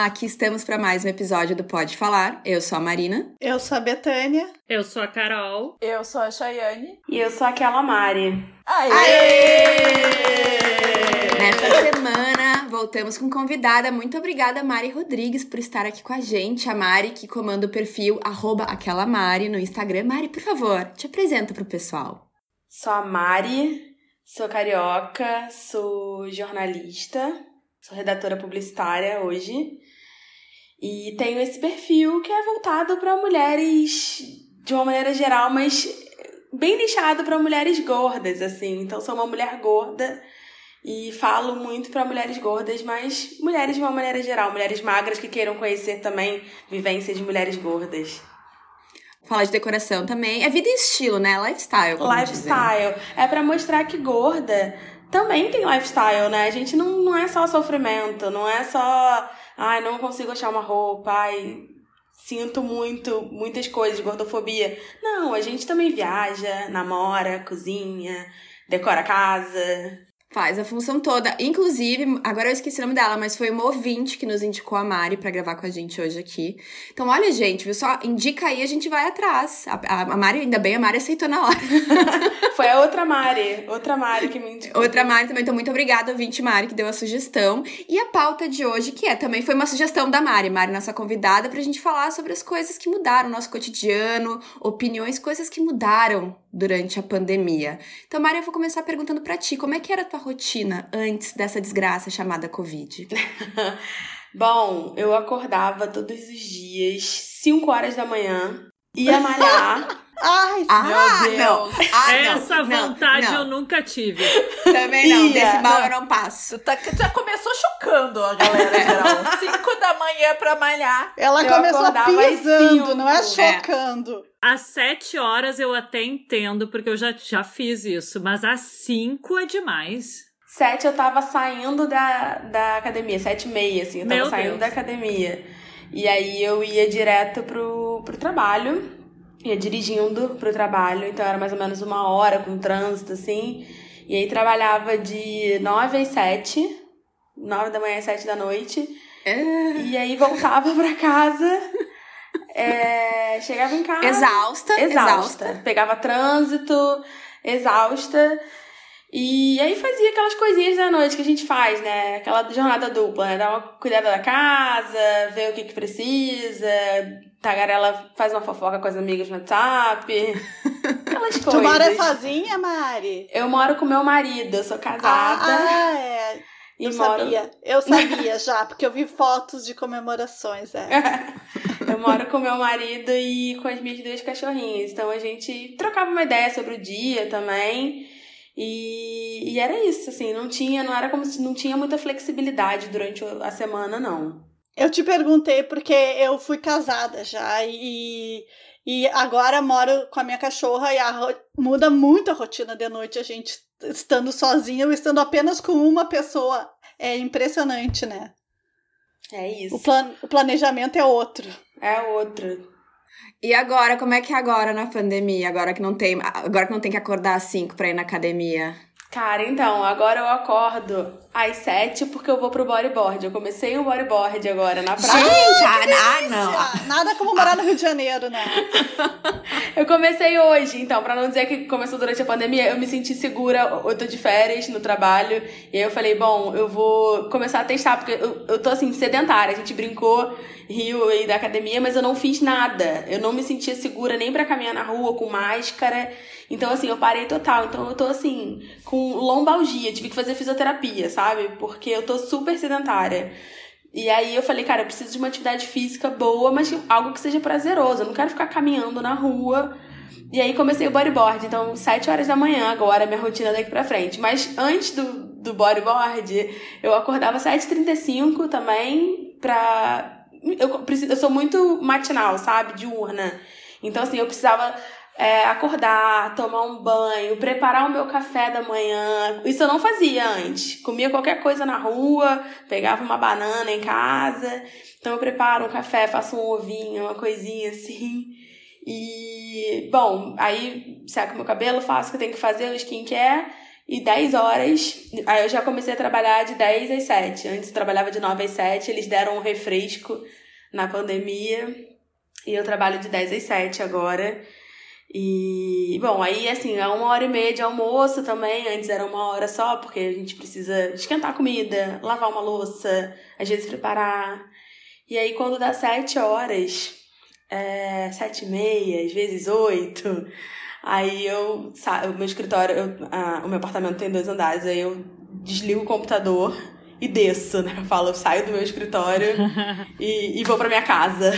Olá, aqui estamos para mais um episódio do Pode Falar. Eu sou a Marina. Eu sou a Betânia. Eu sou a Carol. Eu sou a Chayane. E eu sou aquela Mari. Aê! Aê! Nesta semana, voltamos com convidada. Muito obrigada, Mari Rodrigues, por estar aqui com a gente. A Mari, que comanda o perfil arroba aquela Mari no Instagram. Mari, por favor, te apresenta pro pessoal. Sou a Mari, sou carioca, sou jornalista, sou redatora publicitária hoje. E tenho esse perfil que é voltado para mulheres de uma maneira geral, mas bem nichado para mulheres gordas, assim. Então, sou uma mulher gorda e falo muito para mulheres gordas, mas mulheres de uma maneira geral, mulheres magras que queiram conhecer também vivência de mulheres gordas. Falar de decoração também. É vida e estilo, né? Lifestyle. Lifestyle. É para mostrar que gorda também tem lifestyle, né? A gente não, não é só sofrimento, não é só. Ai, não consigo achar uma roupa, ai, sinto muito, muitas coisas, gordofobia. Não, a gente também viaja, namora, cozinha, decora a casa. Faz a função toda. Inclusive, agora eu esqueci o nome dela, mas foi uma ouvinte que nos indicou a Mari para gravar com a gente hoje aqui. Então, olha, gente, viu? Só indica aí, a gente vai atrás. A, a, a Mari, ainda bem, a Mari aceitou na hora. foi a outra Mari, outra Mari que me indicou. Outra Mari também. Então, muito obrigada, ouvinte Mari, que deu a sugestão. E a pauta de hoje, que é também foi uma sugestão da Mari. Mari, nossa convidada, pra gente falar sobre as coisas que mudaram no nosso cotidiano, opiniões, coisas que mudaram durante a pandemia. Então, Mari, eu vou começar perguntando para ti, como é que era a tua rotina antes dessa desgraça chamada Covid? Bom, eu acordava todos os dias, 5 horas da manhã, ia malhar. Ai, ah, meu Deus. Não. Ah, Essa não, vontade não, eu nunca tive. Também não, ia, desse mal eu não passo. Tu tá, já começou chocando a galera geral. 5 da manhã pra malhar. Ela começou pisando, não é chocando. É. Às sete horas eu até entendo, porque eu já, já fiz isso, mas às cinco é demais. Sete eu tava saindo da, da academia, sete e meia, assim, eu tava Meu saindo Deus. da academia. E aí eu ia direto pro, pro trabalho, ia dirigindo pro trabalho, então era mais ou menos uma hora com trânsito, assim. E aí trabalhava de nove às sete, nove da manhã às sete da noite. É. E aí voltava pra casa. É, chegava em casa. Exausta, exausta. exausta. Pegava trânsito, exausta. E aí fazia aquelas coisinhas da noite que a gente faz, né? Aquela jornada dupla, né? Dar uma cuidada da casa, ver o que que precisa. Tagarela faz uma fofoca com as amigas no WhatsApp. Aquelas coisas. Tu mora sozinha, Mari? Eu moro com meu marido, eu sou casada. Ah, é. e Eu moro... sabia, eu sabia já, porque eu vi fotos de comemorações, é. eu moro com meu marido e com as minhas duas cachorrinhas. Então a gente trocava uma ideia sobre o dia também. E, e era isso, assim, não tinha, não era como se não tinha muita flexibilidade durante a semana, não. Eu te perguntei porque eu fui casada já e, e agora moro com a minha cachorra e a, muda muito a rotina de noite, a gente estando sozinha ou estando apenas com uma pessoa. É impressionante, né? É isso. O, plan, o planejamento é outro. É outro. E agora, como é que é agora na pandemia? Agora que não tem, agora que não tem que acordar às 5 pra ir na academia? Cara, então, agora eu acordo às 7 porque eu vou pro bodyboard. Eu comecei o bodyboard agora na praia. Gente, ah, ah, não. Nada como morar no Rio de Janeiro, né? eu comecei hoje, então, pra não dizer que começou durante a pandemia, eu me senti segura, eu tô de férias no trabalho, e aí eu falei, bom, eu vou começar a testar, porque eu, eu tô assim, sedentária. A gente brincou, Rio aí da academia, mas eu não fiz nada. Eu não me sentia segura nem pra caminhar na rua com máscara. Então, assim, eu parei total. Então, eu tô, assim, com lombalgia. Tive que fazer fisioterapia, sabe? Porque eu tô super sedentária. E aí eu falei, cara, eu preciso de uma atividade física boa, mas algo que seja prazeroso. Eu não quero ficar caminhando na rua. E aí comecei o bodyboard. Então, 7 horas da manhã agora, minha rotina daqui pra frente. Mas antes do, do bodyboard, eu acordava 7h35 também pra... Eu, preciso, eu sou muito matinal, sabe? Diurna. Então, assim, eu precisava é, acordar, tomar um banho, preparar o meu café da manhã. Isso eu não fazia antes. Comia qualquer coisa na rua, pegava uma banana em casa. Então eu preparo um café, faço um ovinho, uma coisinha assim. E, bom, aí seco meu cabelo, faço o que eu tenho que fazer, o skincare. E 10 horas, aí eu já comecei a trabalhar de 10 às 7. Antes eu trabalhava de 9 às 7, eles deram um refresco na pandemia. E eu trabalho de 10 às 7 agora. E, bom, aí assim, é uma hora e meia de almoço também. Antes era uma hora só, porque a gente precisa esquentar comida, lavar uma louça, às vezes preparar. E aí, quando dá sete horas, é, sete e meia, às vezes oito, aí eu o meu escritório, eu, a, o meu apartamento tem dois andares, aí eu desligo o computador e desço, né? Eu falo, eu saio do meu escritório e, e vou pra minha casa.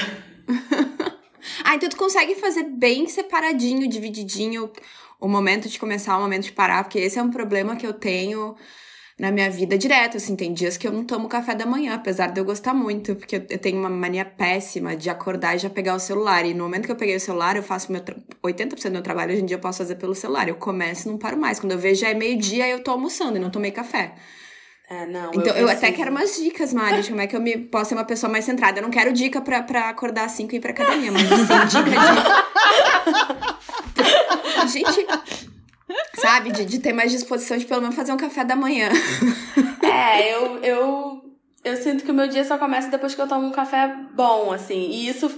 ah, então tu consegue fazer bem separadinho, divididinho o momento de começar, o momento de parar, porque esse é um problema que eu tenho na minha vida direto, assim, tem dias que eu não tomo café da manhã, apesar de eu gostar muito, porque eu tenho uma mania péssima de acordar e já pegar o celular, e no momento que eu peguei o celular, eu faço meu 80% do meu trabalho hoje em dia eu posso fazer pelo celular, eu começo e não paro mais, quando eu vejo já é meio-dia eu tô almoçando e não tomei café. É, não, então, eu, eu até quero umas dicas, Mari, de como é que eu me, posso ser uma pessoa mais centrada. Eu não quero dica pra, pra acordar às 5 e ir pra academia, mas assim, dica de. Gente, sabe? De, de ter mais disposição de pelo menos fazer um café da manhã. É, eu, eu, eu sinto que o meu dia só começa depois que eu tomo um café bom, assim. E isso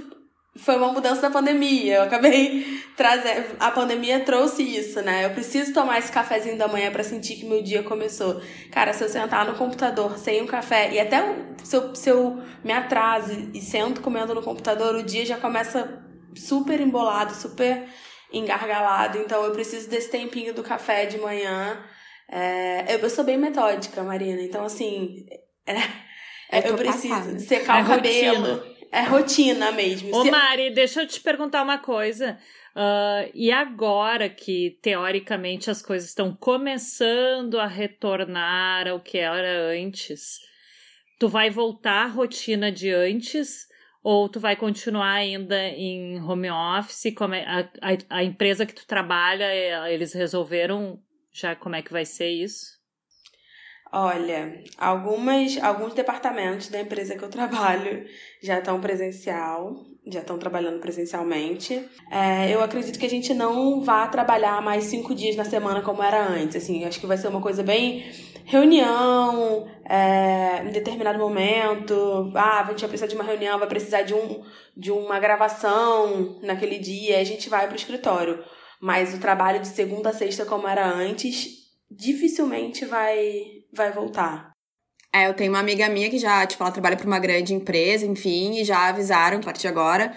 foi uma mudança da pandemia. Eu acabei trazendo. A pandemia trouxe isso, né? Eu preciso tomar esse cafezinho da manhã para sentir que meu dia começou. Cara, se eu sentar no computador sem um café, e até se eu, se eu me atraso e sento comendo no computador, o dia já começa super embolado, super engargalado. Então eu preciso desse tempinho do café de manhã. É, eu sou bem metódica, Marina. Então, assim. É, eu, eu preciso passada. secar é o cabelo. Rotina. É rotina mesmo. Ô, Se... Mari, deixa eu te perguntar uma coisa. Uh, e agora que, teoricamente, as coisas estão começando a retornar ao que era antes, tu vai voltar à rotina de antes? Ou tu vai continuar ainda em home office? Como é, a, a, a empresa que tu trabalha, é, eles resolveram já como é que vai ser isso? Olha, algumas, alguns departamentos da empresa que eu trabalho já estão presencial, já estão trabalhando presencialmente. É, eu acredito que a gente não vá trabalhar mais cinco dias na semana como era antes. Assim, acho que vai ser uma coisa bem reunião, é, em determinado momento. Ah, a gente vai precisar de uma reunião, vai precisar de, um, de uma gravação naquele dia, a gente vai para o escritório. Mas o trabalho de segunda a sexta, como era antes, dificilmente vai vai voltar. É, eu tenho uma amiga minha que já, tipo, ela trabalha para uma grande empresa, enfim, e já avisaram a partir de agora,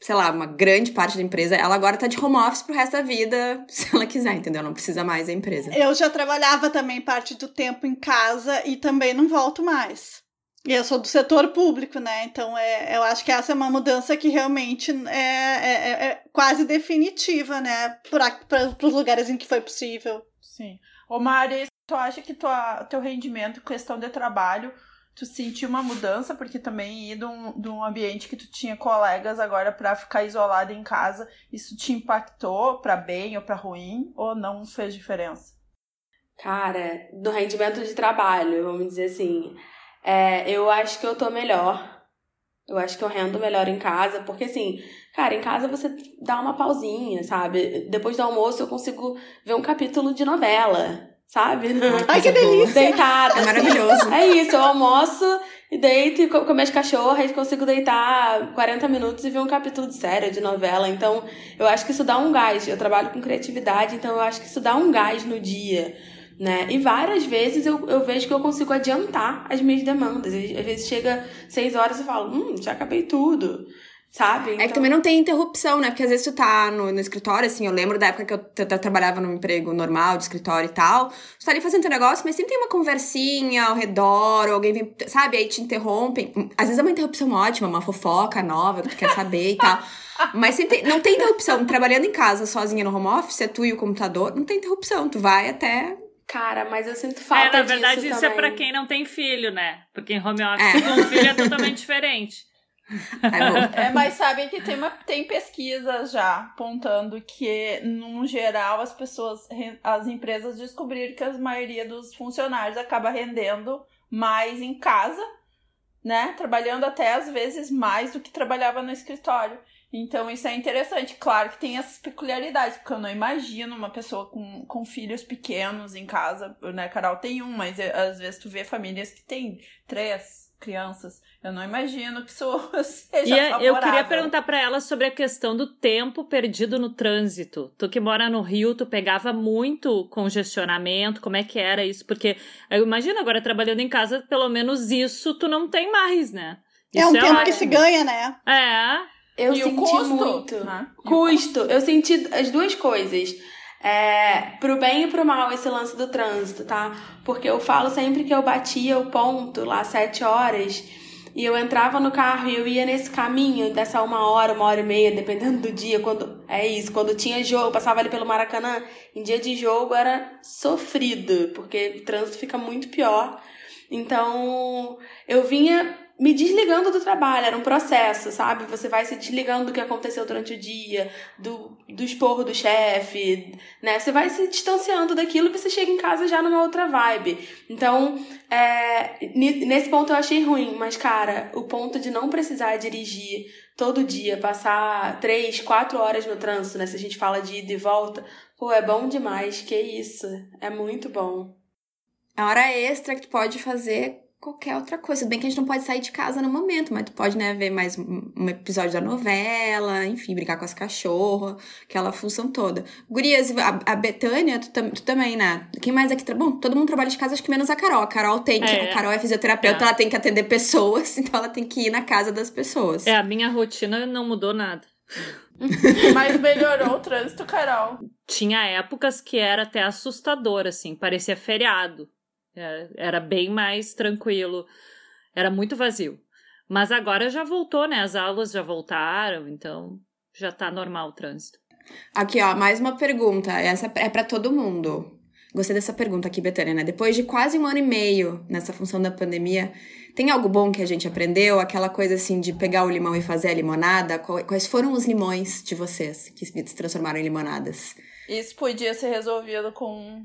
sei lá, uma grande parte da empresa, ela agora tá de home office pro resto da vida, se ela quiser, entendeu? Não precisa mais da empresa. Eu já trabalhava também parte do tempo em casa e também não volto mais. E eu sou do setor público, né? Então é, eu acho que essa é uma mudança que realmente é, é, é, é quase definitiva, né? Para os lugares em que foi possível. Sim. Ô Mari, tu acha que tua, teu rendimento, questão de trabalho, tu sentiu uma mudança? Porque também ir de um, de um ambiente que tu tinha colegas agora para ficar isolado em casa, isso te impactou para bem ou para ruim? Ou não fez diferença? Cara, do rendimento de trabalho, vamos dizer assim, é, eu acho que eu tô melhor. Eu acho que eu rendo melhor em casa, porque assim, cara, em casa você dá uma pausinha, sabe? Depois do almoço eu consigo ver um capítulo de novela, sabe? Ai, que delícia! Deitada. É assim. maravilhoso. É isso, eu almoço e deito e com minhas cachorras e consigo deitar 40 minutos e ver um capítulo de série, de novela. Então, eu acho que isso dá um gás. Eu trabalho com criatividade, então eu acho que isso dá um gás no dia né? E várias vezes eu, eu vejo que eu consigo adiantar as minhas demandas. Às vezes chega seis horas e falo, hum, já acabei tudo. Sabe? Então... É que então também não tem interrupção, né? Porque às vezes tu tá no, no escritório, assim, eu lembro da época que eu, eu, trabalhava num emprego normal, de escritório e tal. Tu tá ali fazendo teu negócio, mas sempre tem uma conversinha ao redor, ou alguém vem, sabe? Aí te interrompem. Às vezes é uma interrupção ótima, uma fofoca nova que tu quer saber e tal. Mas sempre não tem interrupção. Trabalhando em casa sozinha no home office, é tu e o computador, não tem interrupção. Tu vai até Cara, mas eu sinto falta disso É, na verdade, isso também. é pra quem não tem filho, né? Porque em home office é. com filho é totalmente diferente. É, mas sabem que tem, uma, tem pesquisas já apontando que, no geral, as pessoas, as empresas descobriram que a maioria dos funcionários acaba rendendo mais em casa, né? Trabalhando até às vezes mais do que trabalhava no escritório. Então isso é interessante. Claro que tem essas peculiaridades, porque eu não imagino uma pessoa com, com filhos pequenos em casa, né? Carol tem um, mas é, às vezes tu vê famílias que tem três crianças. Eu não imagino que isso seja e favorável. eu queria perguntar para ela sobre a questão do tempo perdido no trânsito. Tu que mora no Rio, tu pegava muito congestionamento, como é que era isso? Porque eu imagino agora trabalhando em casa, pelo menos isso tu não tem mais, né? É Isso um tempo ótimo. que se ganha, né? É. Eu E o senti custo, muito. o Custo. Eu senti as duas coisas. É, pro bem e pro mal esse lance do trânsito, tá? Porque eu falo sempre que eu batia o ponto lá sete horas e eu entrava no carro e eu ia nesse caminho dessa uma hora, uma hora e meia, dependendo do dia, quando é isso, quando tinha jogo, passava ali pelo Maracanã, em dia de jogo era sofrido, porque o trânsito fica muito pior. Então, eu vinha me desligando do trabalho, era um processo, sabe? Você vai se desligando do que aconteceu durante o dia, do, do esporro do chefe, né? Você vai se distanciando daquilo e você chega em casa já numa outra vibe. Então, é, nesse ponto eu achei ruim, mas, cara, o ponto de não precisar dirigir todo dia, passar três, quatro horas no trânsito, né? Se a gente fala de ida e volta, pô, é bom demais, que isso, é muito bom. A hora extra que tu pode fazer qualquer outra coisa. Bem que a gente não pode sair de casa no momento, mas tu pode, né, ver mais um episódio da novela, enfim, brincar com as cachorras, aquela função toda. Gurias, a, a Betânia, tu, tam- tu também, né? Quem mais aqui? Bom, todo mundo trabalha de casa, acho que menos a Carol. A Carol tem que. É. A Carol é fisioterapeuta, É. ela tem que atender pessoas, então ela tem que ir na casa das pessoas. É, a minha rotina não mudou nada. Mas melhorou o trânsito, Carol. Tinha épocas que era até assustador, assim, parecia feriado. Era, era bem mais tranquilo, era muito vazio. Mas agora já voltou, né? As aulas já voltaram, então já tá normal o trânsito. Aqui, ó, mais uma pergunta. Essa é pra todo mundo. Gostei dessa pergunta aqui, Betânia, né? Depois de quase um ano e meio nessa função da pandemia, tem algo bom que a gente aprendeu? Aquela coisa assim de pegar o limão e fazer a limonada? Quais foram os limões de vocês que se transformaram em limonadas? Isso podia ser resolvido com,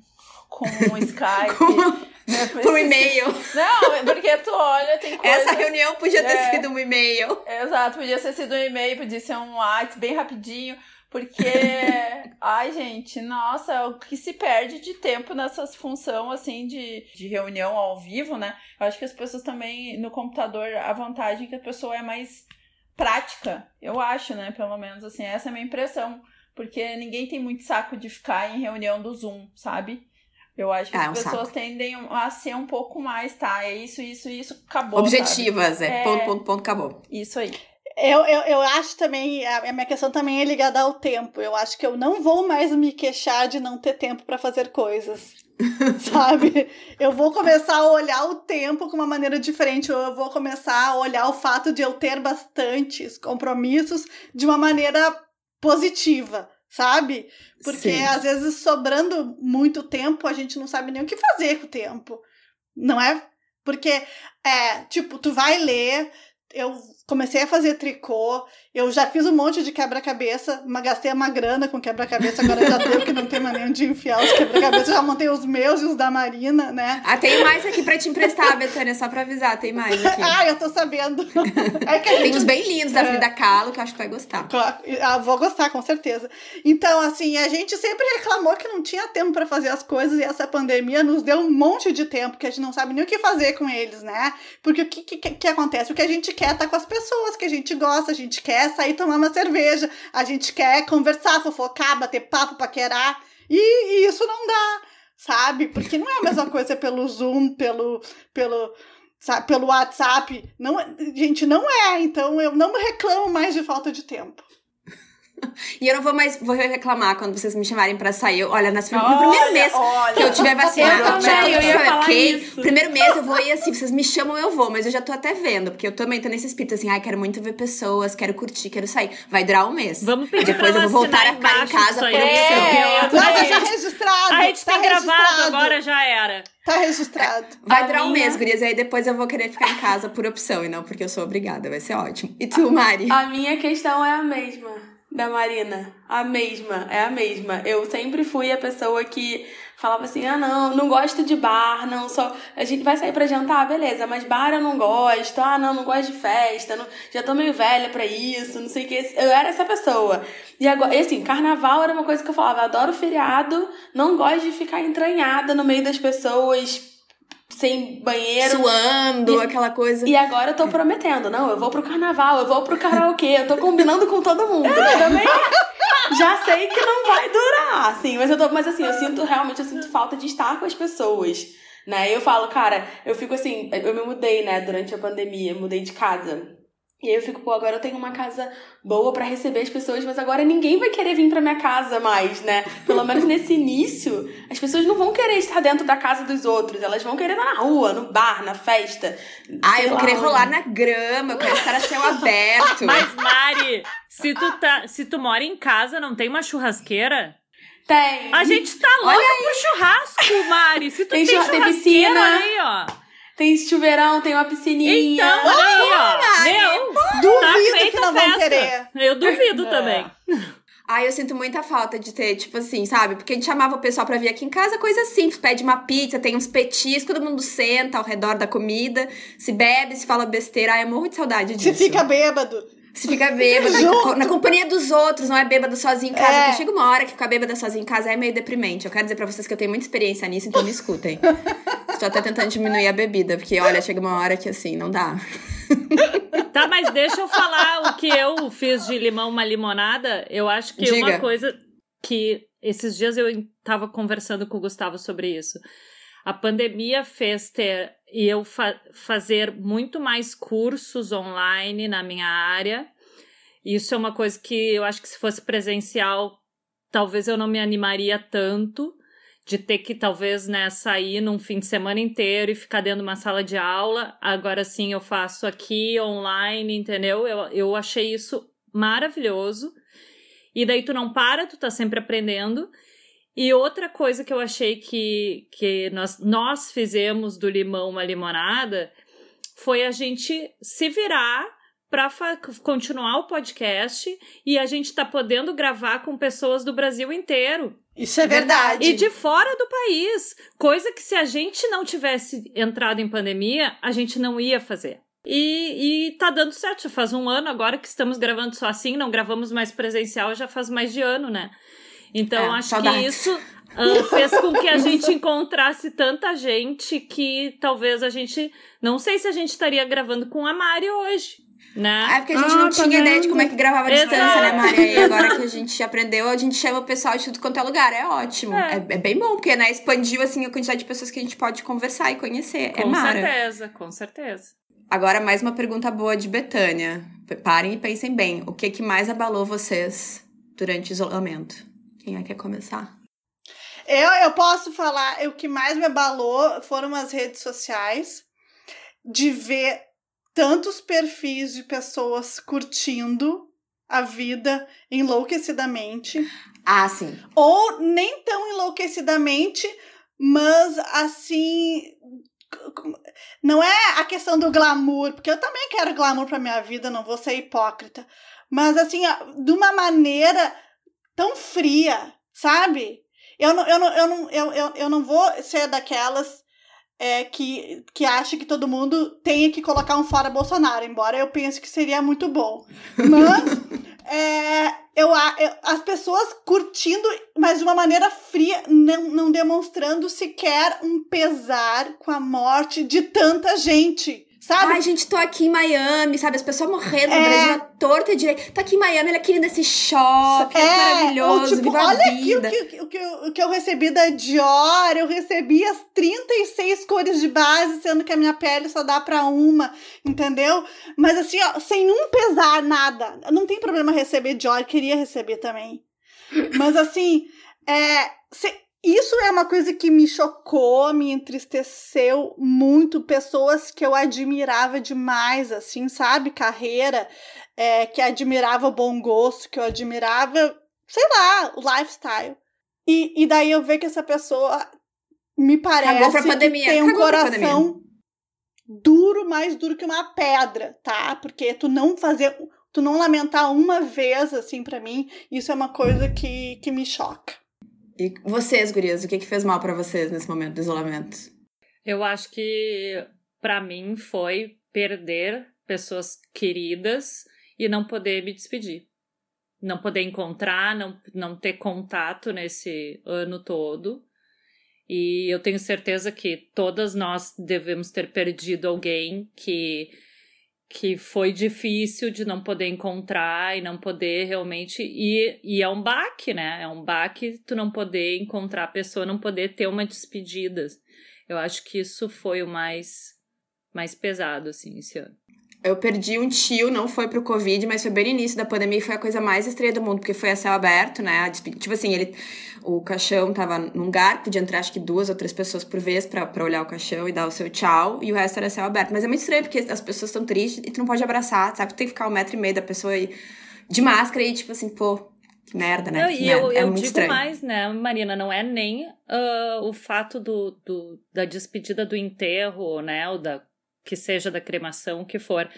com um Skype. né? Por um e-mail. Não, porque tu olha, tem. Essa reunião podia ter É. sido um e-mail. Exato, podia ter sido um e-mail, podia ser um WhatsApp bem rapidinho, porque, ai gente, nossa, o que se perde de tempo nessas funções assim de, de reunião ao vivo, né? Eu acho que as pessoas também no computador, a vantagem é que a pessoa é mais prática, eu acho, né? Pelo menos assim, essa é a minha impressão, porque ninguém tem muito saco de ficar em reunião do Zoom, sabe? Eu acho que Ah, é um as pessoas saco. tendem a ser um pouco mais, tá? É isso, isso, isso, acabou. sabe? Objetivas, é. É. Ponto, ponto, ponto, acabou. Isso aí. Eu, eu, eu acho também, a a minha questão também é ligada ao tempo. Eu acho que eu não vou mais me queixar de não ter tempo para fazer coisas. sabe? Eu vou começar a olhar o tempo com uma maneira diferente. Eu vou começar a olhar o fato de eu ter bastantes compromissos de uma maneira positiva, sabe? Porque Sim. às vezes sobrando muito tempo, a gente não sabe nem o que fazer com o tempo. Não é? Porque, é, tipo, tu vai ler, eu comecei a fazer tricô, eu já fiz um monte de quebra-cabeça, gastei uma grana com quebra-cabeça, agora já deu que não tem mais nem onde enfiar os quebra-cabeça, já montei os meus e os da Marina, né? Ah, tem mais aqui pra te emprestar, Betânia, só pra avisar, tem mais aqui. Ah, eu tô sabendo. É que a Tem gente uns bem lindos da É. Frida Kahlo que eu acho que vai gostar. Claro, ah, vou gostar, com certeza. Então, assim, a gente sempre reclamou que não tinha tempo para fazer as coisas e essa pandemia nos deu um monte de tempo que a gente não sabe nem o que fazer com eles, né? Porque o que, que, que acontece? O que a gente quer estar com as pessoas que a gente gosta, a gente quer sair tomar uma cerveja, a gente quer conversar, fofocar, bater papo, paquerar. E, e isso não dá, sabe? Porque não é a mesma coisa pelo Zoom, pelo. pelo pelo WhatsApp. Não, é- gente, não é. Então eu não reclamo mais de falta de tempo. E eu não vou mais vou reclamar quando vocês me chamarem pra sair. Eu- Olha, nas, no Olha, primeiro mês olha. que eu tiver vacinada, Eu já tô eu ia ok? isso. Primeiro mês eu vou ir assim, vocês me chamam, eu vou, mas eu já tô até vendo, porque eu também tô nesse espírito assim, ai, quero muito ver pessoas, quero curtir, quero sair. Vai durar um mês. Vamos pedir Depois pra eu vou voltar a ficar em casa por opção. É, eu- Mas a tá gente- registrado. A gente tá tem gravado, agora já era. Tá registrado. Vai A durar um minha- mês, gurias, aí depois eu vou querer ficar em casa por opção e não porque eu sou obrigada. Vai ser ótimo. E tu, Mari? A minha questão é a mesma. Da Marina. A mesma, é a mesma. Eu sempre fui a pessoa que falava assim: ah, não, não gosto de bar, não, só. A gente vai sair pra jantar, beleza, mas bar eu não gosto, ah, não, não gosto de festa, não, já tô meio velha pra isso, não sei o que. Eu era essa pessoa. E agora, e assim, carnaval era uma coisa que eu falava: adoro feriado, não gosto de ficar entranhada no meio das pessoas sem banheiro. Suando, e, aquela coisa. E agora eu tô prometendo, não, eu vou pro carnaval, eu vou pro karaokê, eu tô combinando com todo mundo. É. Também já sei que não vai durar, assim, mas eu tô, mas assim, eu sinto realmente, eu sinto falta de estar com as pessoas. Né? Eu falo, cara, eu fico assim, eu me mudei, né, durante a pandemia, mudei de casa. E aí eu fico, pô, agora eu tenho uma casa boa para receber as pessoas, mas agora ninguém vai querer vir pra minha casa mais, né? Pelo menos nesse início, as pessoas não vão querer estar dentro da casa dos outros, elas vão querer estar na rua, no bar, na festa. Ah, eu vou querer rolar na grama, eu quero estar a céu aberto. Mas, Mari, se tu, tá, se tu mora em casa, não tem uma churrasqueira? Tem. A gente tá louca pro churrasco, Mari. Se tu tem, tem churrasqueira, tem piscina. aí, ó. Tem chuveirão, tem uma piscininha. Então, aí, ó. Meu, duvido tá que não vão querer. Eu duvido é. também. Ai, eu sinto muita falta de ter, tipo assim, sabe? Porque a gente chamava o pessoal pra vir aqui em casa, coisa simples. Pede uma pizza, tem uns petiscos, todo mundo senta ao redor da comida, se bebe, se fala besteira. Ai, eu morro de saudade disso. Se fica bêbado. Se fica bêbado, na companhia dos outros, não é bêbado sozinho em casa. É. Porque chega uma hora que ficar bêbada sozinho em casa é meio deprimente. Eu quero dizer pra vocês que eu tenho muita experiência nisso, então me escutem. Estou até tentando diminuir a bebida, porque olha, chega uma hora que assim, não dá. Tá, mas deixa eu falar o que eu fiz de limão uma limonada. Eu acho que Diga. uma coisa que esses dias eu tava conversando com o Gustavo sobre isso. A pandemia fez ter e eu fa fazer muito mais cursos online na minha área. Isso é uma coisa que eu acho que se fosse presencial, talvez eu não me animaria tanto de ter que talvez né, sair num fim de semana inteiro e ficar dentro de uma sala de aula. Agora sim eu faço aqui online, entendeu? Eu, eu achei isso maravilhoso. E daí tu não para, tu tá sempre aprendendo. E outra coisa que eu achei que, que nós, nós fizemos do limão uma limonada foi a gente se virar para continuar o podcast e a gente tá podendo gravar com pessoas do Brasil inteiro. Isso é verdade. E de fora do país. Coisa que se a gente não tivesse entrado em pandemia, a gente não ia fazer. E, e tá dando certo. Já faz um ano agora que estamos gravando só assim, não gravamos mais presencial, já faz mais de ano, né? Então, é, acho saudades. que isso uh, fez com que a gente encontrasse tanta gente que talvez a gente. Não sei se a gente estaria gravando com a Mari hoje. Né? É porque a gente ah, não tá tinha ideia de como é que gravava a distância, né, Maria? E agora que a gente aprendeu, a gente chama o pessoal de tudo quanto é lugar. É ótimo. É, é, é bem bom, porque né, expandiu assim, a quantidade de pessoas que a gente pode conversar e conhecer. É com é mara. certeza, com certeza. Agora, mais uma pergunta boa de Betânia. Parem e pensem bem. O que, que mais abalou vocês durante o isolamento? Quem é que quer começar? Eu, eu posso falar, o que mais me abalou foram as redes sociais, de ver tantos perfis de pessoas curtindo a vida enlouquecidamente. Ah, sim. Ou nem tão enlouquecidamente, mas assim. Não é a questão do glamour, porque eu também quero glamour pra minha vida, não vou ser hipócrita. Mas assim, de uma maneira tão fria, sabe? Eu não, eu não, eu não, eu, eu, eu não vou ser daquelas é, que, que acha que todo mundo tenha que colocar um fora Bolsonaro, embora eu pense que seria muito bom. Mas é, eu, eu, as pessoas curtindo, mas de uma maneira fria, não, não demonstrando sequer um pesar com a morte de tanta gente. Sabe? Ai, gente, tô aqui em Miami, sabe? As pessoas morrendo no é. Brasil à torta direito. Tô aqui em Miami, ele aqui nesse shopping, é, maravilhoso, ou, tipo, viva olha aqui o que, o, que, o que eu recebi da Dior, eu recebi as 36 cores de base, sendo que a minha pele só dá pra uma, entendeu? Mas assim, ó, sem um pesar, nada. Não tem problema receber Dior, queria receber também. Mas assim, é... Se, isso é uma coisa que me chocou, me entristeceu muito. Pessoas que eu admirava demais, assim, sabe? Carreira, é, que admirava o bom gosto, que eu admirava, sei lá, o lifestyle. E, e daí eu ver que essa pessoa me parece que tem um coração duro, mais duro que uma pedra, tá? Porque tu não fazer tu não lamentar uma vez, assim, para mim, isso é uma coisa que, que me choca. E vocês, gurias, o que, que fez mal para vocês nesse momento do isolamento? Eu acho que para mim foi perder pessoas queridas e não poder me despedir. Não poder encontrar, não, não ter contato nesse ano todo. E eu tenho certeza que todas nós devemos ter perdido alguém que que foi difícil de não poder encontrar e não poder realmente e, e é um baque, né? É um baque tu não poder encontrar a pessoa, não poder ter uma despedida. Eu acho que isso foi o mais mais pesado assim esse ano. Eu perdi um tio, não foi pro Covid, mas foi bem no início da pandemia e foi a coisa mais estranha do mundo, porque foi a céu aberto, né? Tipo assim, ele, o caixão tava num lugar, podia entrar acho que duas ou três pessoas por vez pra, pra olhar o caixão e dar o seu tchau, e o resto era céu aberto. Mas é muito estranho, porque as pessoas estão tristes e tu não pode abraçar, sabe? Tu tem que ficar um metro e meio da pessoa e, de máscara e, tipo assim, pô, que merda, né? Não, e merda. eu, é eu muito digo estranho. mais, né, Marina, não é nem uh, o fato do, do, da despedida do enterro, né, ou da, que seja da cremação, o que for.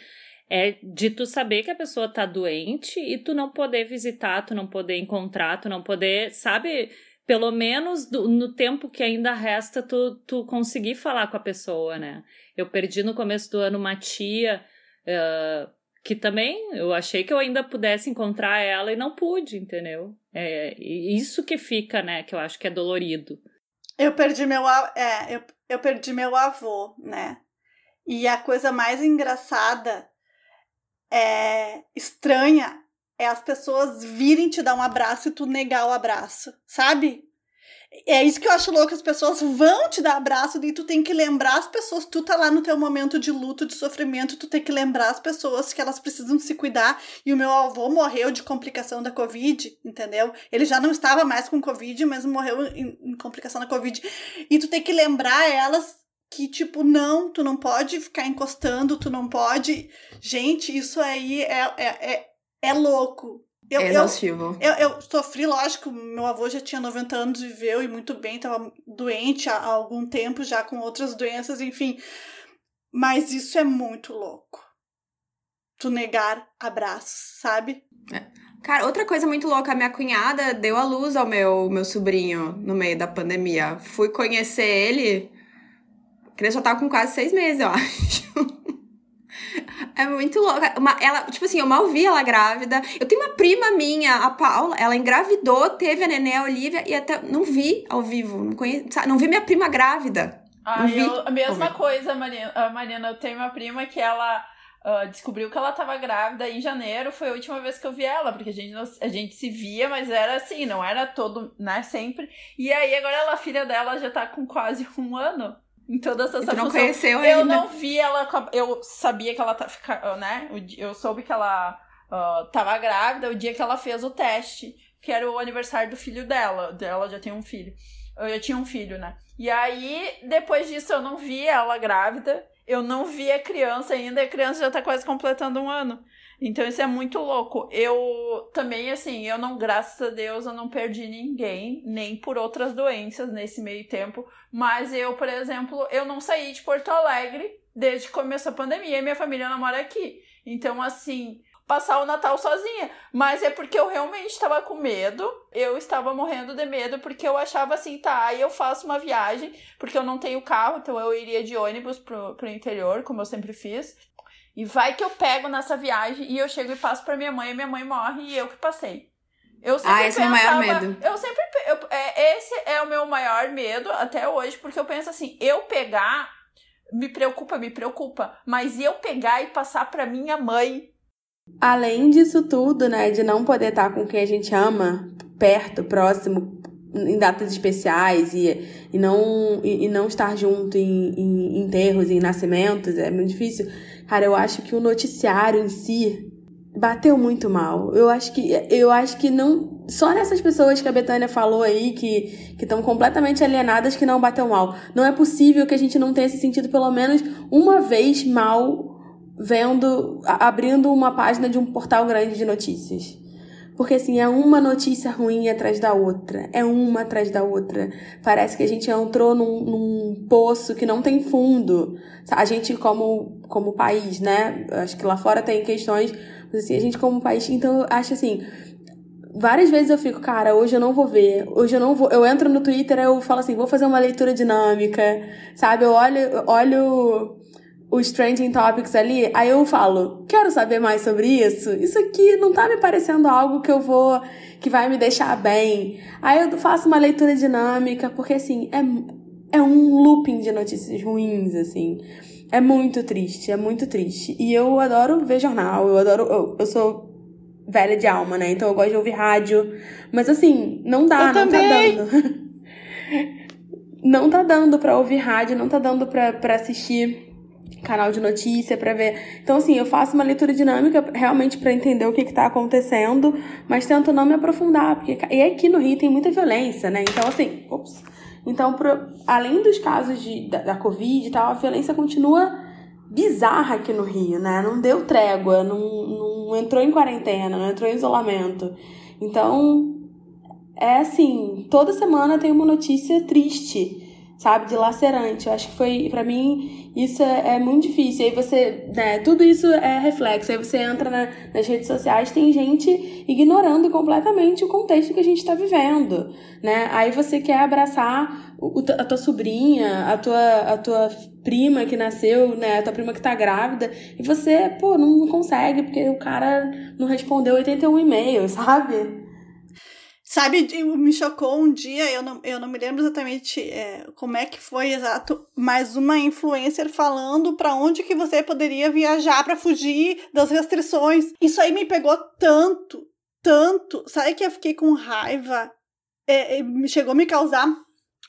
É de tu saber que a pessoa tá doente e tu não poder visitar, tu não poder encontrar, tu não poder, sabe, pelo menos do, no tempo que ainda resta, tu, tu conseguir falar com a pessoa, né? Eu perdi no começo do ano uma tia uh, que também eu achei que eu ainda pudesse encontrar ela e não pude, entendeu? É isso que fica, né? Que eu acho que é dolorido. Eu perdi meu, é, eu, eu perdi meu avô, né? E a coisa mais engraçada é estranha é as pessoas virem te dar um abraço e tu negar o abraço, sabe? É isso que eu acho louco, as pessoas vão te dar abraço e tu tem que lembrar as pessoas, tu tá lá no teu momento de luto, de sofrimento, tu tem que lembrar as pessoas que elas precisam se cuidar. E o meu avô morreu de complicação da Covid, entendeu? Ele já não estava mais com Covid, mas morreu em, em complicação da Covid. E tu tem que lembrar elas que, tipo, não, tu não pode ficar encostando, tu não pode. Gente, isso aí é, é, é, é louco. Eu, é exaustivo. Eu, eu, eu, sofri, lógico, meu avô já tinha 90 anos, viveu e muito bem, tava doente há, há algum tempo já com outras doenças, enfim. Mas isso é muito louco. Tu negar abraços, sabe? É. Cara, outra coisa muito louca, a minha cunhada deu a luz ao meu, meu sobrinho no meio da pandemia. Fui conhecer ele, criança já tava com quase seis meses, eu acho. É muito louca. Uma, ela, tipo assim, eu mal vi ela grávida. Eu tenho uma prima minha, a Paula, ela engravidou, teve a neném, a Olivia, e até não vi ao vivo. Não, conhe, não vi minha prima grávida. Ah, eu, a mesma coisa, Marina, Marina. Eu tenho uma prima que ela uh, descobriu que ela tava grávida em janeiro. Foi a última vez que eu vi ela, porque a gente, não, a gente se via, mas era assim, não era todo, né, sempre. E aí agora ela, a filha dela já tá com quase um ano em toda essa função. não conheceu eu ainda. não vi ela, eu sabia que ela tá né? Eu soube que ela uh, tava grávida o dia que ela fez o teste, que era o aniversário do filho dela. Ela já tem um filho. Eu já tinha um filho, né? E aí, depois disso, eu não vi ela grávida. Eu não vi a criança ainda, e a criança já tá quase completando um ano. Então isso é muito louco. Eu também, assim, eu não, graças a Deus, eu não perdi ninguém, nem por outras doenças nesse meio tempo. Mas eu, por exemplo, eu não saí de Porto Alegre desde que começou a pandemia e minha família não mora aqui. Então, assim, passar o Natal sozinha. Mas é porque eu realmente estava com medo. Eu estava morrendo de medo porque eu achava assim, tá, aí eu faço uma viagem, porque eu não tenho carro, então eu iria de ônibus pro, pro interior, como eu sempre fiz. E vai que eu pego nessa viagem e eu chego e passo pra minha mãe e minha mãe morre e eu que passei. Eu sempre ah, esse pensava, é o maior medo. Eu sempre. Eu, é, esse é o meu maior medo até hoje, porque eu penso assim, eu pegar. Me preocupa, me preocupa. Mas eu pegar e passar pra minha mãe. Além disso tudo, né? De não poder estar com quem a gente ama, perto, próximo, em datas especiais e, e, não, e, e não estar junto em, em enterros, em nascimentos, é muito difícil. Cara, eu acho que o noticiário em si bateu muito mal. Eu acho que eu acho que não só nessas pessoas que a Betânia falou aí que que estão completamente alienadas que não bateu mal. Não é possível que a gente não tenha se sentido pelo menos uma vez mal vendo abrindo uma página de um portal grande de notícias. Porque assim, é uma notícia ruim atrás da outra. É uma atrás da outra. Parece que a gente entrou num, num poço que não tem fundo. A gente, como, como país, né? Acho que lá fora tem questões Mas assim, a gente como país, então eu acho assim, várias vezes eu fico, cara, hoje eu não vou ver, hoje eu não vou, eu entro no Twitter, eu falo assim, vou fazer uma leitura dinâmica, sabe? Eu olho, olho os trending topics ali, aí eu falo, quero saber mais sobre isso. Isso aqui não tá me parecendo algo que eu vou, que vai me deixar bem. Aí eu faço uma leitura dinâmica, porque assim, é, é um looping de notícias ruins, assim. É muito triste, é muito triste. E eu adoro ver jornal, eu adoro. Eu, eu sou velha de alma, né? Então eu gosto de ouvir rádio. Mas assim, não dá, Eu não também. tá dando. não tá dando pra ouvir rádio, não tá dando pra, pra assistir canal de notícia pra ver. Então, assim, eu faço uma leitura dinâmica realmente pra entender o que, que tá acontecendo, mas tento não me aprofundar, porque e aqui no Rio tem muita violência, né? Então, assim, ops. Então, pro, além dos casos de, da, da Covid e tal, a violência continua bizarra aqui no Rio, né? Não deu trégua, não, não entrou em quarentena, não entrou em isolamento. Então, é assim, toda semana tem uma notícia triste sabe, dilacerante. Eu acho que foi, para mim, isso é, é, muito difícil. Aí você, né, tudo isso é reflexo. Aí você entra na, nas redes sociais, tem gente ignorando completamente o contexto que a gente tá vivendo, né? Aí você quer abraçar o, a tua sobrinha, a tua, a tua prima que nasceu, né, a tua prima que tá grávida, e você, pô, não consegue, porque o cara não respondeu 81 e-mails, sabe? Sabe, me chocou um dia, eu não, eu não me lembro exatamente é, como é que foi exato, mas uma influencer falando para onde que você poderia viajar para fugir das restrições. Isso aí me pegou tanto, tanto. Sabe que eu fiquei com raiva? É, é, chegou a me causar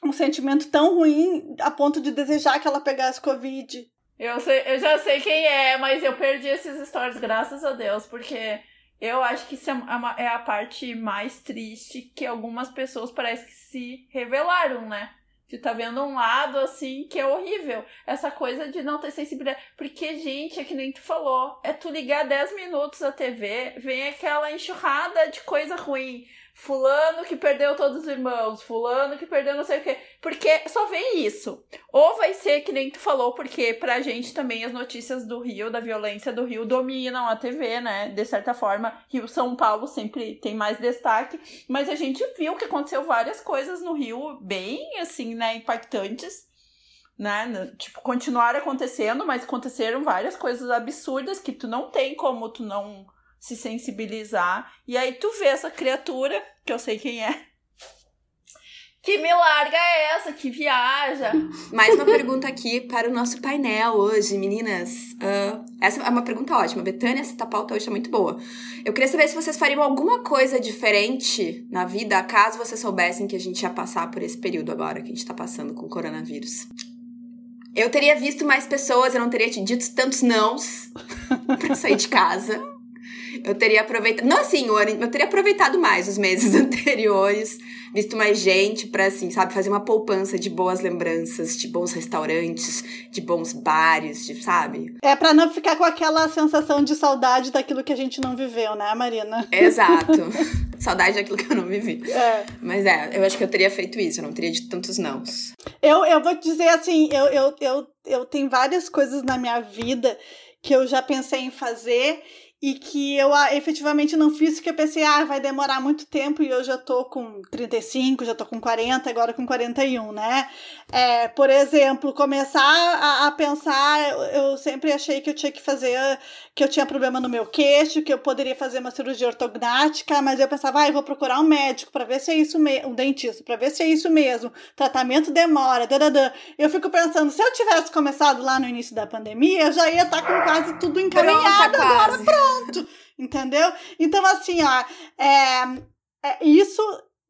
um sentimento tão ruim a ponto de desejar que ela pegasse Covid. Eu, sei, eu já sei quem é, mas eu perdi esses stories, graças a Deus, porque eu acho que isso é a parte mais triste que algumas pessoas parece que se revelaram, né? Você tá vendo um lado assim que é horrível. Essa coisa de não ter sensibilidade. Porque, gente, é que nem tu falou. É tu ligar 10 minutos a TV, vem aquela enxurrada de coisa ruim. Fulano que perdeu todos os irmãos, fulano que perdeu não sei o quê. Porque só vem isso. Ou vai ser que nem tu falou, porque pra gente também as notícias do Rio, da violência do Rio, dominam a TV, né? De certa forma, Rio São Paulo sempre tem mais destaque. Mas a gente viu que aconteceu várias coisas no Rio bem, assim, né, impactantes. Né? Tipo, continuaram acontecendo, mas aconteceram várias coisas absurdas que tu não tem como tu não se sensibilizar. E aí tu vê essa criatura, que eu sei quem é. Que me larga é essa? Que viaja? Mais uma pergunta aqui para o nosso painel hoje, meninas. Uh, essa é uma pergunta ótima. Betânia, essa pauta hoje é muito boa. Eu queria saber se vocês fariam alguma coisa diferente na vida, caso vocês soubessem que a gente ia passar por esse período agora que a gente tá passando com o coronavírus. Eu teria visto mais pessoas, eu não teria te dito tantos nãos pra sair de casa. Eu teria aproveitado. Não assim, eu teria aproveitado mais os meses anteriores, visto mais gente pra, assim, sabe, fazer uma poupança de boas lembranças, de bons restaurantes, de bons bares, de, sabe? É pra não ficar com aquela sensação de saudade daquilo que a gente não viveu, né, Marina? Exato. saudade daquilo que eu não vivi. É. Mas é, eu acho que eu teria feito isso, eu não teria dito tantos nãos. Eu, eu vou te dizer assim, eu, eu, eu, eu tenho várias coisas na minha vida que eu já pensei em fazer e que eu ah, efetivamente não fiz porque eu pensei, ah, vai demorar muito tempo e eu já tô com 35, já tô com 40, agora com 41, né? É, por exemplo, começar a, a pensar, eu, eu, sempre achei que eu tinha que fazer, que eu tinha problema no meu queixo, que eu poderia fazer uma cirurgia ortognática, mas eu pensava, ah, eu vou procurar um médico para ver se é isso mesmo, um dentista, para ver se é isso mesmo, tratamento demora, dadadã. Eu fico pensando, se eu tivesse começado lá no início da pandemia, eu já ia estar tá com quase tudo encaminhado, Pronta, agora quase. pronto pronto, entendeu? Então, assim, ó, é, é isso,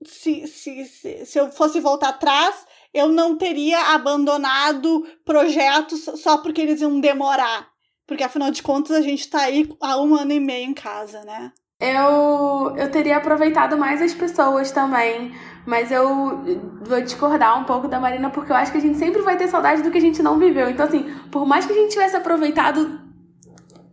se, se, se, se eu fosse voltar atrás, eu não teria abandonado projetos só porque eles iam demorar. Porque, afinal de contas, a gente tá aí há um ano e meio em casa, né? Eu, eu teria aproveitado mais as pessoas também. Mas eu vou discordar um pouco da Marina, porque eu acho que a gente sempre vai ter saudade do que a gente não viveu. Então, assim, por mais que a gente tivesse aproveitado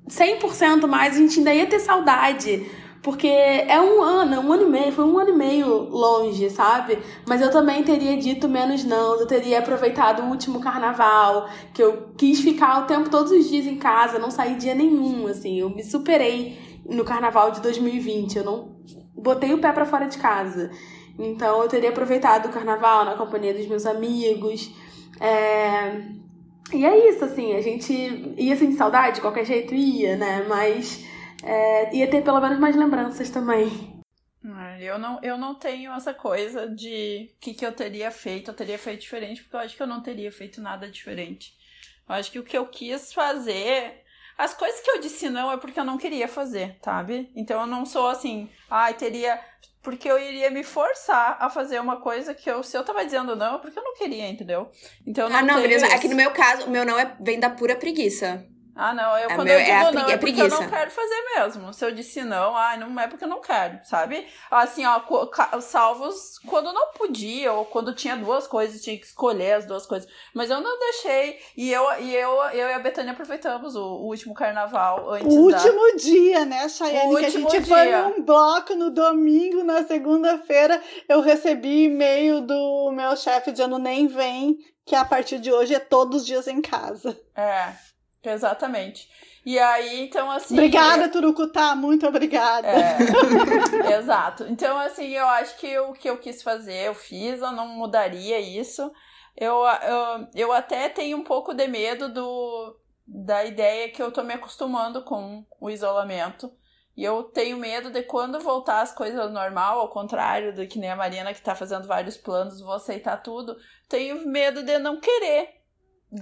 100% mais, a gente ainda ia ter saudade. Porque é um ano, um ano e meio, foi um ano e meio longe, sabe? Mas eu também teria dito menos não, eu teria aproveitado o último carnaval, que eu quis ficar o tempo todos os dias em casa, não sair dia nenhum, assim, eu me superei no carnaval de 2020. Eu não botei o pé para fora de casa. Então eu teria aproveitado o carnaval na companhia dos meus amigos. É... E é isso, assim, a gente ia sem saudade, de qualquer jeito ia, né? Mas é... ia ter pelo menos mais lembranças também. Eu não, eu não tenho essa coisa de o que, que eu teria feito, eu teria feito diferente, porque eu acho que eu não teria feito nada diferente. Eu acho que o que eu quis fazer as coisas que eu disse não é porque eu não queria fazer, sabe? Então eu não sou assim, ai, ah, teria. Porque eu iria me forçar a fazer uma coisa que eu, se eu tava dizendo não, é porque eu não queria, entendeu? Então não Ah, não, beleza. Isso. É que no meu caso, o meu não é, vem da pura preguiça. Ah, não, eu é quando meu, eu digo é não, é, é porque eu não quero fazer mesmo. Se eu disse não, ah, não é porque eu não quero, sabe? Assim, ó, salvos quando não podia, ou quando tinha duas coisas, tinha que escolher as duas coisas. Mas eu não deixei. E eu e, eu, eu e a Betânia aproveitamos o, o último carnaval antes O último da... dia, né, Chayane? O que a gente dia. foi num bloco no domingo, na segunda-feira, eu recebi e-mail do meu chefe dizendo nem vem, que a partir de hoje é todos os dias em casa. É. Exatamente. E aí, então, assim. Obrigada, é... Turucutá, muito obrigada. É, exato. Então, assim, eu acho que o que eu quis fazer, eu fiz, eu não mudaria isso. Eu, eu, eu até tenho um pouco de medo do, da ideia que eu tô me acostumando com o isolamento. E eu tenho medo de quando voltar as coisas ao normal, ao contrário do que nem a Marina que tá fazendo vários planos, vou aceitar tudo. Tenho medo de não querer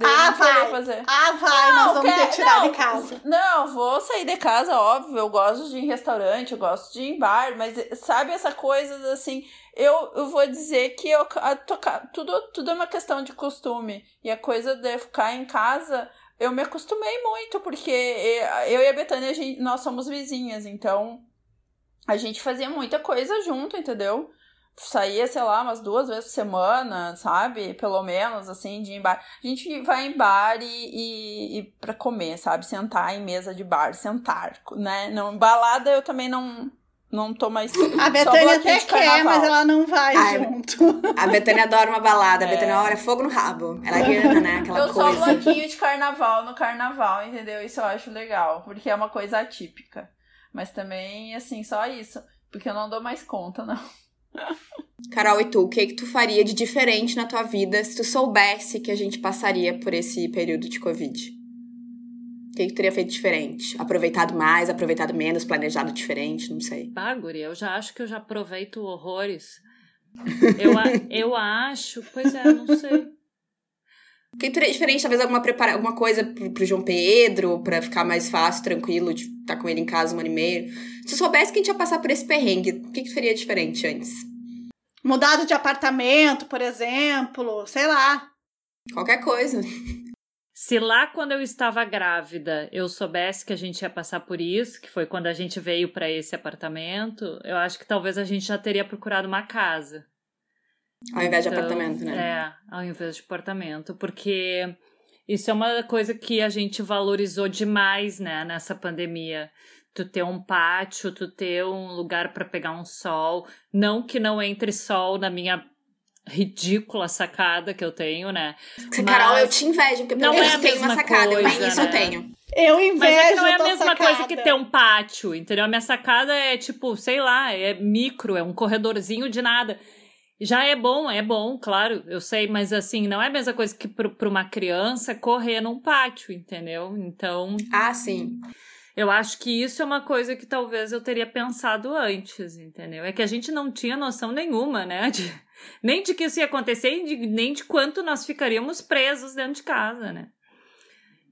ah, vai. Fazer. Ah, vai, não, nós vamos quer... te tirar não, de casa. Não, vou sair de casa, óbvio. Eu gosto de ir em restaurante, eu gosto de ir em bar, mas sabe essa coisa assim. Eu, eu vou dizer que eu, a, tocar, tudo, tudo é uma questão de costume. E a coisa de ficar em casa, eu me acostumei muito, porque eu e a Betânia, a gente, nós somos vizinhas, então a gente fazia muita coisa junto, entendeu? Saía, sei lá, umas duas vezes por semana, sabe? Pelo menos, assim, de ir em bar. A gente vai em bar e, e, e pra comer, sabe? Sentar em mesa de bar, sentar, né? Não, balada eu também não, não tô mais. A Betânia até quer, mas ela não vai Ai, junto. A Betânia adora uma balada. A Betânia, olha, fogo no rabo. Ela grana, né? Aquela eu coisa. Eu sou bloquinho de carnaval no carnaval, entendeu? Isso eu acho legal, porque é uma coisa atípica. Mas também, assim, só isso. Porque eu não dou mais conta, não. Carol, e tu, o que, que tu faria de diferente na tua vida se tu soubesse que a gente passaria por esse período de Covid? O que, que tu teria feito diferente? Aproveitado mais, aproveitado menos, planejado diferente, não sei. Baguri, eu já acho que eu já aproveito horrores. Eu, eu acho, pois é, não sei. O que teria diferente? Talvez alguma, prepara alguma coisa pro, pro João Pedro, para ficar mais fácil, tranquilo, de estar tá com ele em casa um ano e meio. Se soubesse que a gente ia passar por esse perrengue, o que, que faria diferente antes? Mudado de apartamento, por exemplo, sei lá. Qualquer coisa. Se lá quando eu estava grávida eu soubesse que a gente ia passar por isso, que foi quando a gente veio para esse apartamento, eu acho que talvez a gente já teria procurado uma casa. Ao invés de então, apartamento, né? É, ao invés de apartamento, porque isso é uma coisa que a gente valorizou demais, né, nessa pandemia tu ter um pátio, tu ter um lugar para pegar um sol. Não que não entre sol na minha ridícula sacada que eu tenho, né? Mas... Carol, eu te invejo, porque pelo menos é tenho uma sacada, coisa, mas isso né? eu tenho. Eu invejo Mas é que não é a mesma sacada. coisa que ter um pátio, entendeu? A minha sacada é tipo, sei lá, é micro, é um corredorzinho de nada. Já é bom, é bom, claro, eu sei, mas assim, não é a mesma coisa que para uma criança correr num pátio, entendeu? Então. Ah, sim. Eu acho que isso é uma coisa que talvez eu teria pensado antes, entendeu? É que a gente não tinha noção nenhuma, né? De, nem de que isso ia acontecer, nem de quanto nós ficaríamos presos dentro de casa, né?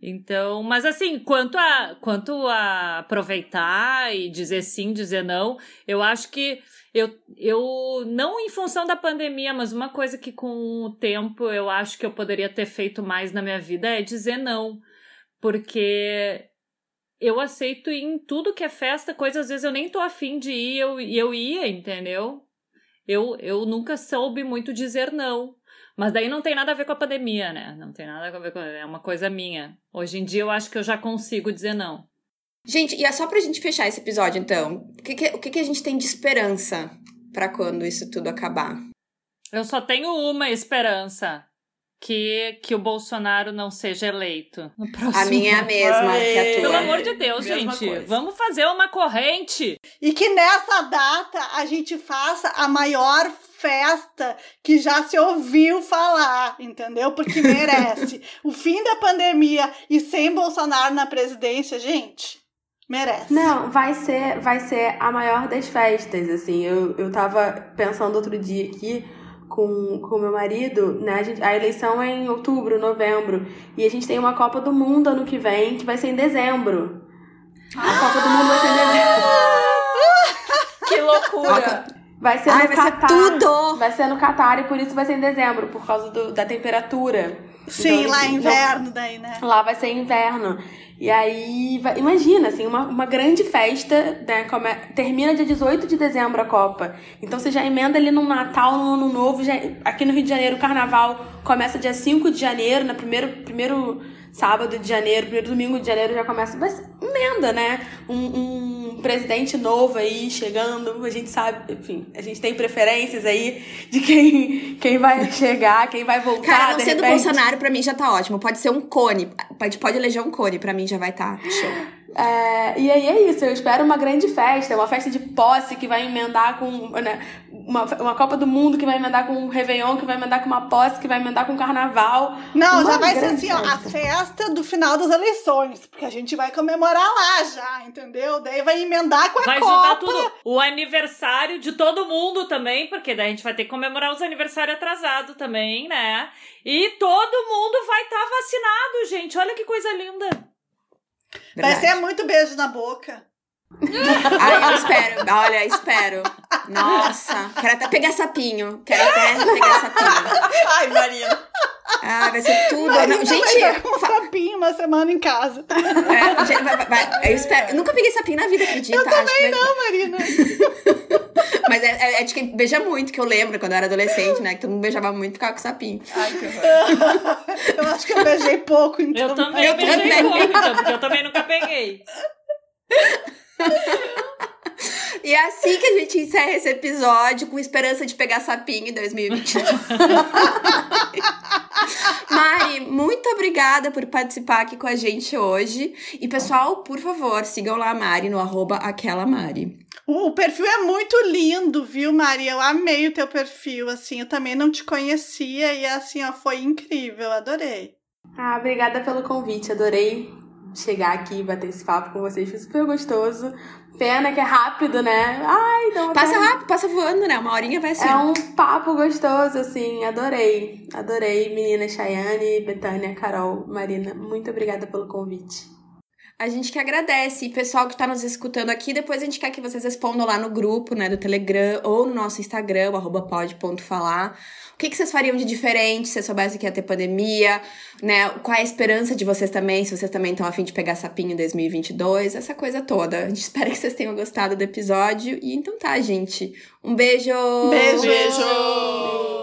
Então, mas assim, quanto a, quanto a aproveitar e dizer sim, dizer não, eu acho que eu, eu, não em função da pandemia, mas uma coisa que com o tempo eu acho que eu poderia ter feito mais na minha vida é dizer não. Porque eu aceito em tudo que é festa, coisas às vezes eu nem tô afim de ir, eu, eu ia, entendeu? Eu, eu nunca soube muito dizer não. Mas daí não tem nada a ver com a pandemia, né? Não tem nada a ver com. É uma coisa minha. Hoje em dia eu acho que eu já consigo dizer não. Gente, e é só pra gente fechar esse episódio, então. O que, que o que, que a gente tem de esperança para quando isso tudo acabar? Eu só tenho uma esperança que, que o Bolsonaro não seja eleito no próximo A minha é a mesma que a tua. Pelo amor de Deus, Mesma gente. coisa. Vamos fazer uma corrente. E que nessa data a gente faça a maior festa que já se ouviu falar, entendeu? Porque merece. o fim da pandemia e sem Bolsonaro na presidência, gente, merece. Não, vai ser, vai ser a maior das festas, assim. Eu, eu tava pensando outro dia aqui com o meu marido, né? A, gente- a eleição é em outubro, novembro. E a gente tem uma Copa do Mundo ano que vem, que vai ser em dezembro. A Copa do Mundo vai ser em dezembro. Que loucura! Vai ser Ai, no vai ser Catar. tudo! Vai ser no Catar e por isso vai ser em dezembro, por causa do- da temperatura. Sim, Então, lá é eles- inverno daí, né? Lá vai ser inverno. E aí, imagina, assim, uma, uma grande festa, né? come- termina dia 18 de dezembro a Copa. Então você já emenda ali no Natal, no Ano Novo. Já, aqui no Rio de Janeiro, o carnaval começa dia 5 de janeiro, no primeiro, primeiro sábado de janeiro, primeiro domingo de janeiro já começa. Ser emenda, né? Um, um presidente novo aí chegando, a gente sabe, enfim, a gente tem preferências aí de quem, quem vai chegar, quem vai voltar. Cara, não sendo repente. Bolsonaro, pra mim já tá ótimo. Pode ser um cone. Pode, pode eleger um cone, pra mim já vai tá show. É, e aí é isso, eu espero uma grande festa, uma festa de posse que vai emendar com né, uma, uma Copa do Mundo que vai emendar com um Réveillon, que vai emendar com uma posse, que vai emendar com um carnaval. Não, Uma já vai ser assim, ó, a festa. festa do final das eleições, porque a gente vai comemorar lá já, entendeu? Daí vai emendar com a Vai Copa. juntar tudo. O aniversário de todo mundo também, porque daí a gente vai ter que comemorar os aniversários atrasados também, né? E todo mundo vai estar vacinado, gente. Olha que coisa linda. Vai Verdade. ser muito beijo na boca. Ai, eu espero. Olha, espero. Nossa. Quero até pegar sapinho. Quero até pegar sapinho. Ai, Marina. Ah, vai ser tudo. Não, vai gente, dar com um sapinho uma semana em casa. é, gente, vai- vai- vai. eu espero. Eu nunca peguei sapinho na vida, acredita? Eu também Não, Marina. Mas é, é, é de quem beija muito, que eu lembro quando eu era adolescente, né? Que todo mundo beijava muito e ficava com sapinho. Ai, que horror. Eu acho que eu beijei pouco, então. Eu também Eu beijei também. pouco, então, porque eu também nunca peguei. E é assim que a gente encerra esse episódio, com esperança de pegar sapinho em 2022. Mari, muito obrigada por participar aqui com a gente hoje. E, pessoal, por favor, sigam lá a Mari no arroba aquela Mari. O, o perfil é muito lindo, viu, Maria? Eu amei o teu perfil, assim. Eu também não te conhecia e, assim, ó, foi incrível. Adorei. Ah, obrigada pelo convite, adorei chegar aqui e bater esse papo com vocês, foi super gostoso. Pena que é rápido, né? Ai, não. Passa rápido, passa voando, né? Uma horinha vai assim. É um papo gostoso, assim, adorei. Adorei, menina Chayane, Betânia, Carol, Marina. Muito obrigada pelo convite. A gente que agradece. E pessoal que tá nos escutando aqui, depois a gente quer que vocês respondam lá no grupo, né, do Telegram ou no nosso Instagram, o arroba pod.falar. O que, que vocês fariam de diferente se soubessem que ia ter pandemia, né? Qual é a esperança de vocês também, se vocês também estão afim de pegar sapinho em 2022, essa coisa toda. A gente espera que vocês tenham gostado do episódio. E então tá, gente. Um beijo! Beijo! Beijo!